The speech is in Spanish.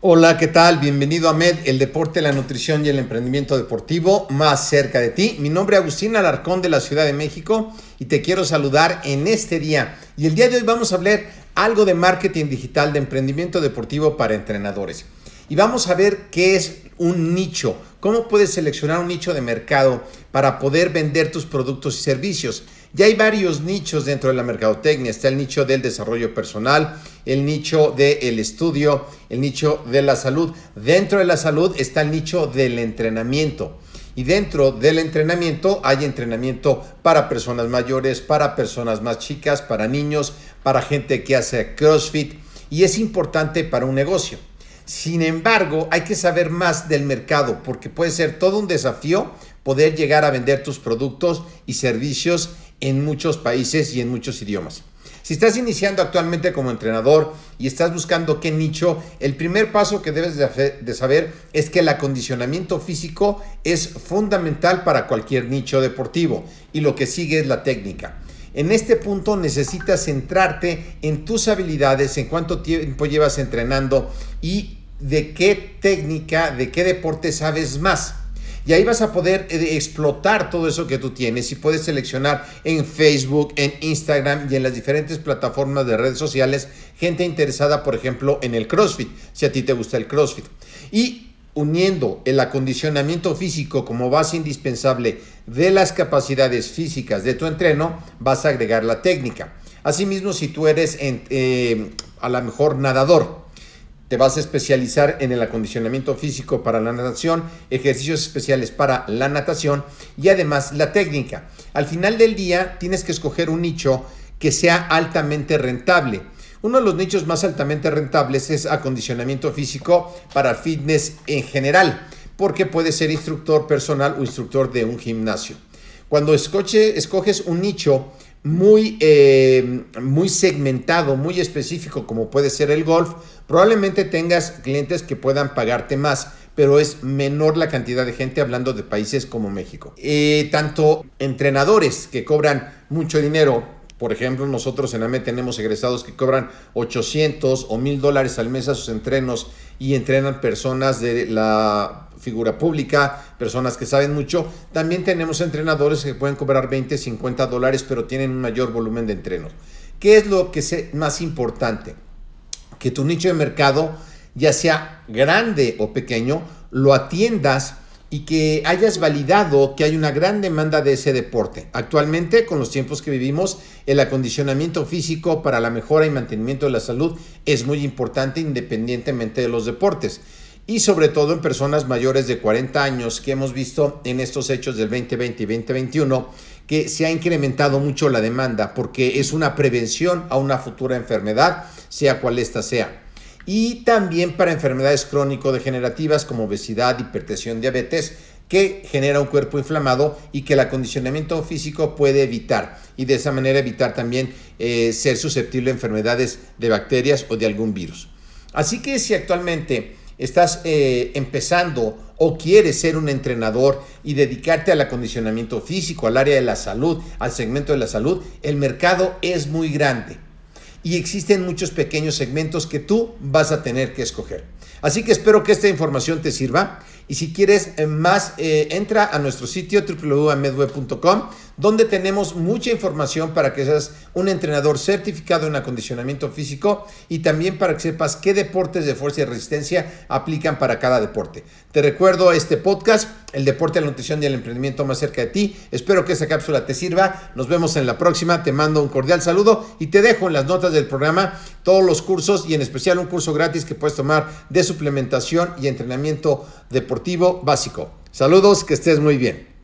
Hola, ¿qué tal? Bienvenido a MED, el deporte, la nutrición y el emprendimiento deportivo más cerca de ti. Mi nombre es Agustín Alarcón de la Ciudad de México y te quiero saludar en este día. Y el día de hoy vamos a hablar algo de marketing digital, de emprendimiento deportivo para entrenadores. Y vamos a ver qué es un nicho, cómo puedes seleccionar un nicho de mercado para poder vender tus productos y servicios. Ya hay varios nichos dentro de la mercadotecnia. Está el nicho del desarrollo personal, el nicho del estudio, el nicho de la salud. Dentro de la salud está el nicho del entrenamiento. Y dentro del entrenamiento hay entrenamiento para personas mayores, para personas más chicas, para niños, para gente que hace CrossFit. Y es importante para un negocio. Sin embargo, hay que saber más del mercado porque puede ser todo un desafío poder llegar a vender tus productos y servicios en muchos países y en muchos idiomas. Si estás iniciando actualmente como entrenador y estás buscando qué nicho, el primer paso que debes de saber es que el acondicionamiento físico es fundamental para cualquier nicho deportivo y lo que sigue es la técnica. En este punto necesitas centrarte en tus habilidades, en cuánto tiempo llevas entrenando y de qué técnica, de qué deporte sabes más. Y ahí vas a poder eh, explotar todo eso que tú tienes y puedes seleccionar en Facebook, en Instagram y en las diferentes plataformas de redes sociales gente interesada, por ejemplo, en el CrossFit, si a ti te gusta el CrossFit. Y uniendo el acondicionamiento físico como base indispensable de las capacidades físicas de tu entreno, vas a agregar la técnica. Asimismo, si tú eres eh, a lo mejor nadador, te vas a especializar en el acondicionamiento físico para la natación, ejercicios especiales para la natación y además la técnica. Al final del día tienes que escoger un nicho que sea altamente rentable. Uno de los nichos más altamente rentables es acondicionamiento físico para fitness en general, porque puedes ser instructor personal o instructor de un gimnasio. Cuando escoges un nicho muy, eh, muy segmentado, muy específico, como puede ser el golf, probablemente tengas clientes que puedan pagarte más, pero es menor la cantidad de gente hablando de países como México. Eh, tanto entrenadores que cobran mucho dinero, por ejemplo, nosotros en AME tenemos egresados que cobran 800 o 1000 dólares al mes a sus entrenos y entrenan personas de la figura pública, personas que saben mucho. También tenemos entrenadores que pueden cobrar 20, 50 dólares, pero tienen un mayor volumen de entrenos. ¿Qué es lo que es más importante? Que tu nicho de mercado, ya sea grande o pequeño, lo atiendas y que hayas validado que hay una gran demanda de ese deporte. Actualmente, con los tiempos que vivimos, el acondicionamiento físico para la mejora y mantenimiento de la salud es muy importante independientemente de los deportes y sobre todo en personas mayores de 40 años que hemos visto en estos hechos del 2020 y 2021 que se ha incrementado mucho la demanda porque es una prevención a una futura enfermedad, sea cual ésta sea. Y también para enfermedades crónico-degenerativas como obesidad, hipertensión, diabetes, que genera un cuerpo inflamado y que el acondicionamiento físico puede evitar y de esa manera evitar también eh, ser susceptible a enfermedades de bacterias o de algún virus. Así que si actualmente estás eh, empezando o quieres ser un entrenador y dedicarte al acondicionamiento físico, al área de la salud, al segmento de la salud, el mercado es muy grande y existen muchos pequeños segmentos que tú vas a tener que escoger. Así que espero que esta información te sirva y si quieres eh, más, eh, entra a nuestro sitio www.medweb.com donde tenemos mucha información para que seas un entrenador certificado en acondicionamiento físico y también para que sepas qué deportes de fuerza y resistencia aplican para cada deporte. Te recuerdo este podcast, el deporte, la nutrición y el emprendimiento más cerca de ti. Espero que esta cápsula te sirva. Nos vemos en la próxima. Te mando un cordial saludo y te dejo en las notas del programa todos los cursos y en especial un curso gratis que puedes tomar de suplementación y entrenamiento básico. Saludos, que estés muy bien.